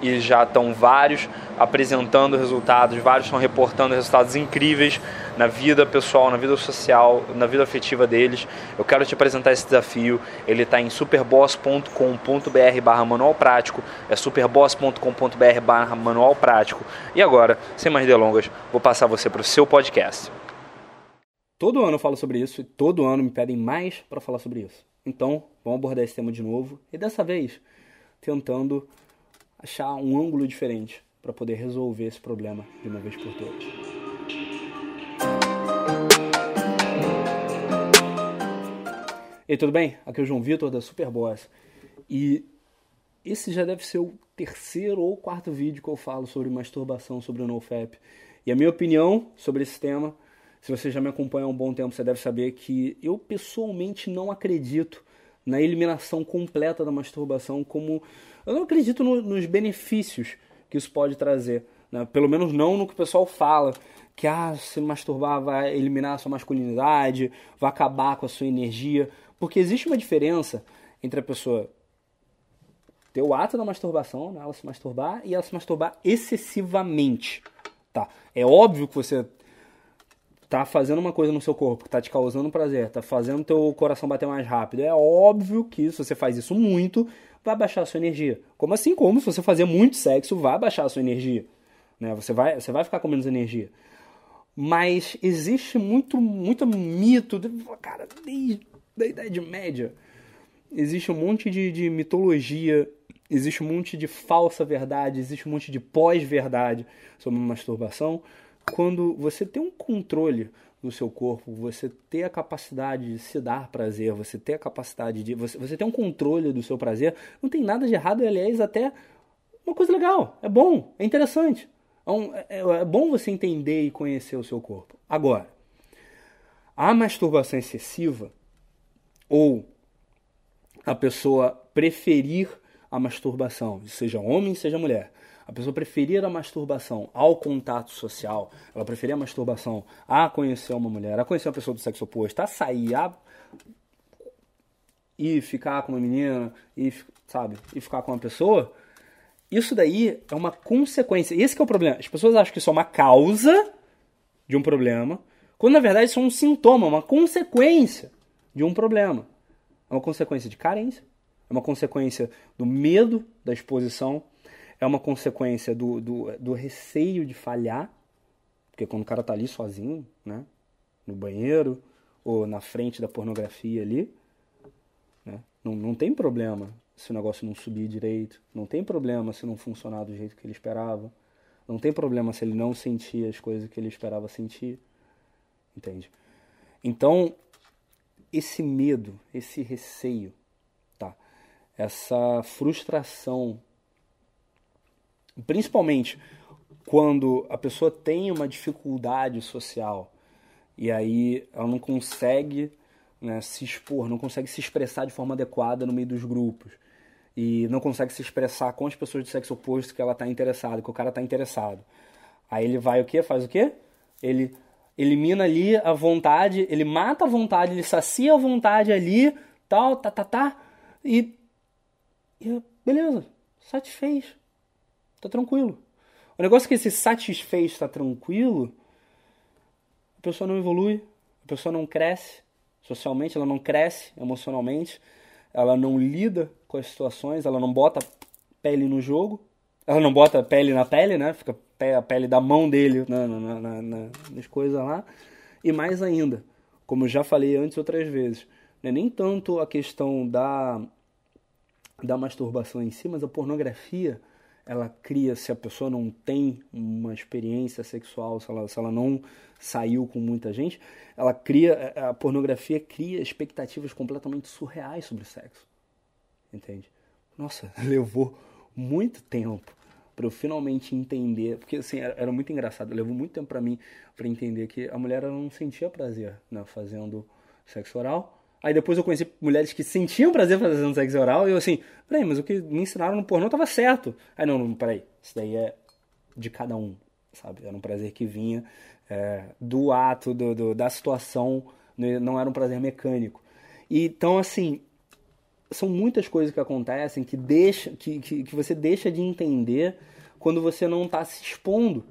e já estão vários apresentando resultados, vários estão reportando resultados incríveis na vida pessoal, na vida social, na vida afetiva deles. Eu quero te apresentar esse desafio. Ele está em superboss.com.br barra manual prático. É superboss.com.br barra manual prático. E agora, sem mais delongas, vou passar você para o seu podcast. Todo ano eu falo sobre isso e todo ano me pedem mais para falar sobre isso. Então, vamos abordar esse tema de novo e dessa vez tentando achar um ângulo diferente para poder resolver esse problema de uma vez por todas. E tudo bem? Aqui é o João Vitor da Superboss. E esse já deve ser o terceiro ou quarto vídeo que eu falo sobre masturbação, sobre o NoFap. E a minha opinião sobre esse tema, se você já me acompanha há um bom tempo, você deve saber que eu pessoalmente não acredito na eliminação completa da masturbação como eu não acredito no, nos benefícios que isso pode trazer. Né? Pelo menos não no que o pessoal fala. Que ah, se masturbar vai eliminar a sua masculinidade, vai acabar com a sua energia. Porque existe uma diferença entre a pessoa ter o ato da masturbação, né? ela se masturbar, e ela se masturbar excessivamente. Tá? É óbvio que você tá fazendo uma coisa no seu corpo que tá te causando prazer, tá fazendo teu coração bater mais rápido. É óbvio que se você faz isso muito, vai baixar a sua energia. Como assim como se você fazer muito sexo, vai baixar a sua energia. Né? Você, vai, você vai ficar com menos energia. Mas existe muito, muito mito, cara, desde a Idade Média. Existe um monte de, de mitologia, existe um monte de falsa verdade, existe um monte de pós-verdade sobre masturbação. Quando você tem um controle no seu corpo, você ter a capacidade de se dar prazer, você ter a capacidade de. Você, você ter um controle do seu prazer, não tem nada de errado, aliás, até uma coisa legal, é bom, é interessante. É, um, é, é bom você entender e conhecer o seu corpo. Agora, a masturbação excessiva, ou a pessoa preferir a masturbação, seja homem, seja mulher, a pessoa preferir a masturbação ao contato social, ela preferir a masturbação a conhecer uma mulher, a conhecer uma pessoa do sexo oposto, a sair, a e ficar com uma menina, e, sabe, e ficar com uma pessoa, isso daí é uma consequência. Esse é o problema. As pessoas acham que isso é uma causa de um problema, quando na verdade isso é um sintoma, uma consequência de um problema. É uma consequência de carência, é uma consequência do medo da exposição, é uma consequência do, do, do receio de falhar, porque quando o cara tá ali sozinho, né, no banheiro ou na frente da pornografia ali, né, não, não tem problema se o negócio não subir direito, não tem problema se não funcionar do jeito que ele esperava, não tem problema se ele não sentir as coisas que ele esperava sentir, entende? Então, esse medo, esse receio? Essa frustração Principalmente quando a pessoa tem uma dificuldade social e aí ela não consegue né, se expor, não consegue se expressar de forma adequada no meio dos grupos e não consegue se expressar com as pessoas de sexo oposto que ela está interessada, que o cara está interessado. Aí ele vai o quê? Faz o quê? Ele elimina ali a vontade, ele mata a vontade, ele sacia a vontade ali, tal, tá, tá, tá, e, e beleza, satisfez. Tá tranquilo. O negócio é que se satisfez, está tranquilo, a pessoa não evolui, a pessoa não cresce, socialmente, ela não cresce emocionalmente, ela não lida com as situações, ela não bota pele no jogo, ela não bota pele na pele, né? Fica a pele da mão dele na, na, na, nas coisas lá. E mais ainda, como eu já falei antes outras vezes, não é nem tanto a questão da, da masturbação em si, mas a pornografia ela cria, se a pessoa não tem uma experiência sexual, se ela, se ela não saiu com muita gente, ela cria, a pornografia cria expectativas completamente surreais sobre o sexo. Entende? Nossa, levou muito tempo para eu finalmente entender, porque assim, era, muito engraçado, levou muito tempo para mim para entender que a mulher não sentia prazer né, fazendo sexo oral. Aí depois eu conheci mulheres que sentiam prazer fazendo sexo oral e eu assim, peraí, mas o que me ensinaram no pornô tava certo. Aí não, não peraí, isso daí é de cada um, sabe? Era um prazer que vinha é, do ato, do, do, da situação, né? não era um prazer mecânico. Então, assim, são muitas coisas que acontecem que, deixa, que, que, que você deixa de entender quando você não está se expondo,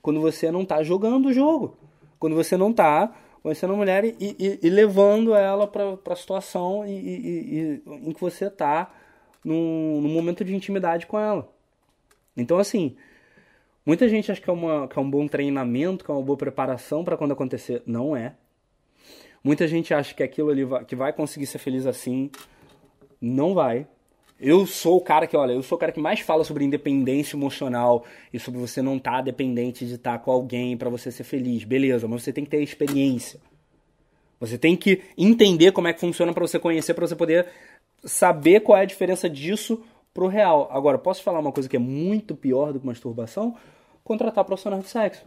quando você não está jogando o jogo, quando você não está conhecendo a mulher e, e, e levando ela para a situação e, em que você está num, num, momento de intimidade com ela. Então, assim, muita gente acha que é, uma, que é um bom treinamento, que é uma boa preparação para quando acontecer. Não é. Muita gente acha que aquilo ali vai, que vai conseguir ser feliz assim. Não vai. Eu sou o cara que, olha, eu sou o cara que mais fala sobre independência emocional e sobre você não estar tá dependente de estar tá com alguém para você ser feliz. Beleza, mas você tem que ter experiência. Você tem que entender como é que funciona para você conhecer, para você poder saber qual é a diferença disso pro real. Agora, posso falar uma coisa que é muito pior do que masturbação? Contratar profissional de sexo.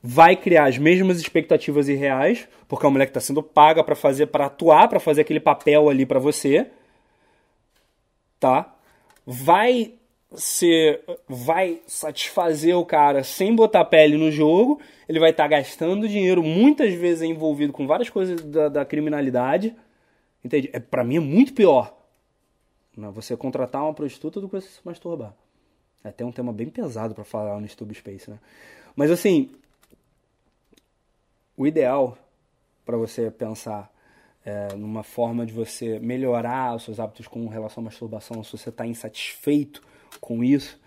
Vai criar as mesmas expectativas irreais, porque é uma mulher que está sendo paga para fazer, para atuar, para fazer aquele papel ali para você tá? Vai ser, vai satisfazer o cara sem botar pele no jogo, ele vai estar tá gastando dinheiro, muitas vezes envolvido com várias coisas da, da criminalidade, entende? É, para mim é muito pior você contratar uma prostituta do que você se masturbar. É até um tema bem pesado para falar no Stube Space, né? Mas assim, o ideal para você pensar é, numa forma de você melhorar os seus hábitos com relação à masturbação, se você está insatisfeito com isso,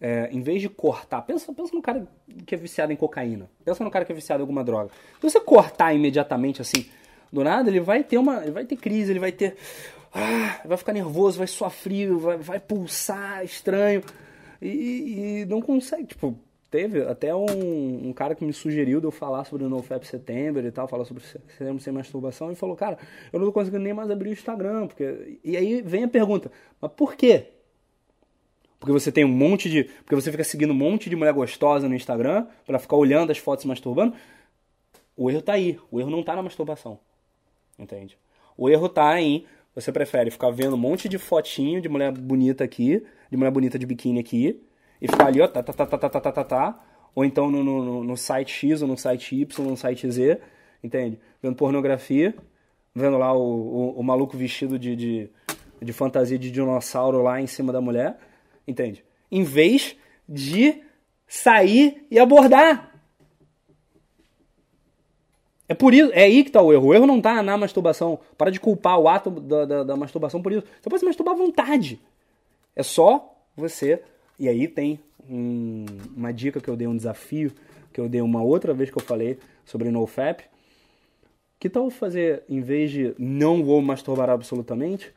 é, em vez de cortar, pensa, pensa no cara que é viciado em cocaína, pensa no cara que é viciado em alguma droga. Se você cortar imediatamente assim, do nada, ele vai ter uma, ele vai ter crise, ele vai ter, ah, vai ficar nervoso, vai suar frio, vai, vai pulsar estranho e, e não consegue, tipo, teve até um, um, cara que me sugeriu de eu falar sobre o NoFap Setembro e tal, falar sobre setembro sem masturbação, e falou, cara, eu não tô conseguindo nem mais abrir o Instagram, porque... E aí vem a pergunta, mas por quê? Porque você tem um monte de... Porque você fica seguindo um monte de mulher gostosa no Instagram, para ficar olhando as fotos se masturbando? O erro tá aí, o erro não tá na masturbação, entende? O erro tá em... Você prefere ficar vendo um monte de fotinho de mulher bonita aqui, de mulher bonita de biquíni aqui, e ficar ali, ó, tá, tá, tá, tá, tá, tá, tá, tá, tá, ou então no, no, no site X ou no site Y, no site Z, entende? Vendo pornografia, vendo lá o, o, o maluco vestido de, de, de fantasia de dinossauro lá em cima da mulher, entende? Em vez de sair e abordar. É por isso, é aí que está o erro. O erro não está na masturbação. Para de culpar o ato da, da, da masturbação por isso. Você pode se masturbar à vontade. É só você e aí tem um, uma dica que eu dei, um desafio que eu dei uma outra vez que eu falei sobre NoFap. Que tal fazer, em vez de não vou masturbar absolutamente,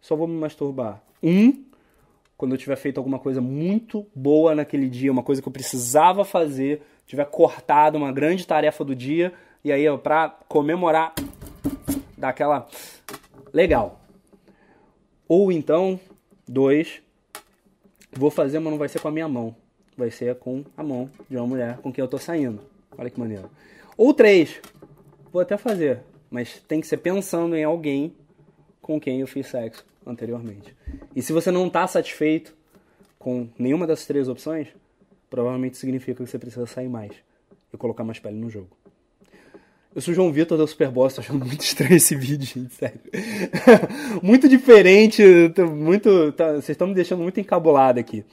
só vou me masturbar. Um, quando eu tiver feito alguma coisa muito boa naquele dia, uma coisa que eu precisava fazer, tiver cortado uma grande tarefa do dia, e aí, ó, pra comemorar, dar aquela. Legal. Ou então, dois, Vou fazer, mas não vai ser com a minha mão. Vai ser com a mão de uma mulher com quem eu tô saindo. Olha que maneiro. Ou três. Vou até fazer, mas tem que ser pensando em alguém com quem eu fiz sexo anteriormente. E se você não está satisfeito com nenhuma dessas três opções, provavelmente significa que você precisa sair mais e colocar mais pele no jogo. Eu sou o João Vitor da Superboss, tô achando muito estranho esse vídeo, gente, sério. muito diferente, muito. Tá, vocês estão me deixando muito encabulado aqui.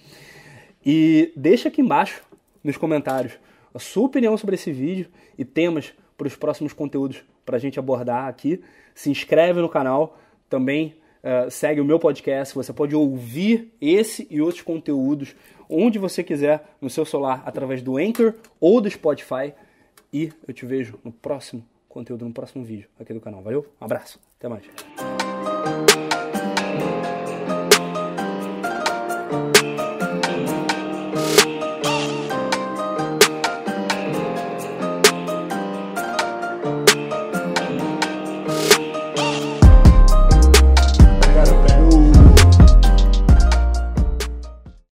E deixa aqui embaixo, nos comentários, a sua opinião sobre esse vídeo e temas para os próximos conteúdos para a gente abordar aqui. Se inscreve no canal, também uh, segue o meu podcast. Você pode ouvir esse e outros conteúdos onde você quiser, no seu celular, através do Anchor ou do Spotify. E eu te vejo no próximo conteúdo, no próximo vídeo aqui do canal. Valeu, um abraço, até mais.